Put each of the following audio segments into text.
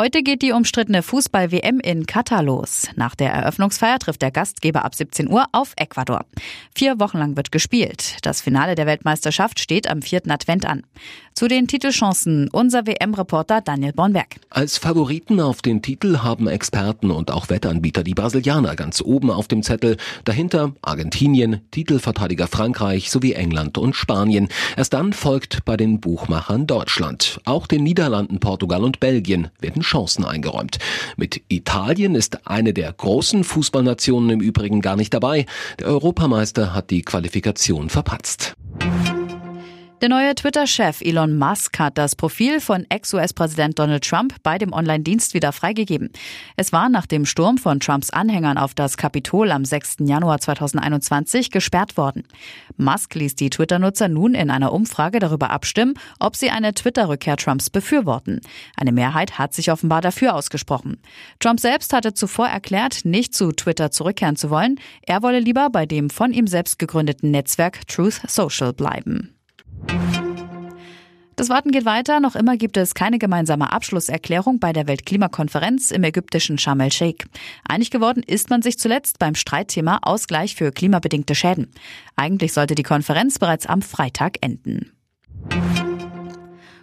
Heute geht die umstrittene Fußball-WM in Katar los. Nach der Eröffnungsfeier trifft der Gastgeber ab 17 Uhr auf Ecuador. Vier Wochen lang wird gespielt. Das Finale der Weltmeisterschaft steht am vierten Advent an. Zu den Titelchancen unser WM-Reporter Daniel Bornberg. Als Favoriten auf den Titel haben Experten und auch Wettanbieter die Brasilianer ganz oben auf dem Zettel. Dahinter Argentinien, Titelverteidiger Frankreich sowie England und Spanien. Erst dann folgt bei den Buchmachern Deutschland. Auch den Niederlanden, Portugal und Belgien werden Chancen eingeräumt. Mit Italien ist eine der großen Fußballnationen im Übrigen gar nicht dabei. Der Europameister hat die Qualifikation verpatzt. Der neue Twitter-Chef Elon Musk hat das Profil von Ex-US-Präsident Donald Trump bei dem Online-Dienst wieder freigegeben. Es war nach dem Sturm von Trumps Anhängern auf das Kapitol am 6. Januar 2021 gesperrt worden. Musk ließ die Twitter-Nutzer nun in einer Umfrage darüber abstimmen, ob sie eine Twitter-Rückkehr Trumps befürworten. Eine Mehrheit hat sich offenbar dafür ausgesprochen. Trump selbst hatte zuvor erklärt, nicht zu Twitter zurückkehren zu wollen. Er wolle lieber bei dem von ihm selbst gegründeten Netzwerk Truth Social bleiben. Das Warten geht weiter. Noch immer gibt es keine gemeinsame Abschlusserklärung bei der Weltklimakonferenz im ägyptischen Sharm el-Sheikh. Einig geworden ist man sich zuletzt beim Streitthema Ausgleich für klimabedingte Schäden. Eigentlich sollte die Konferenz bereits am Freitag enden.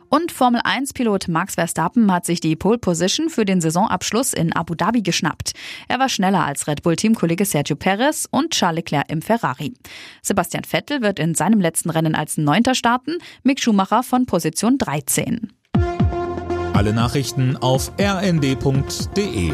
Und Formel 1-Pilot Max Verstappen hat sich die Pole Position für den Saisonabschluss in Abu Dhabi geschnappt. Er war schneller als Red Bull-Teamkollege Sergio Perez und Charles Leclerc im Ferrari. Sebastian Vettel wird in seinem letzten Rennen als Neunter starten, Mick Schumacher von Position 13. Alle Nachrichten auf rnd.de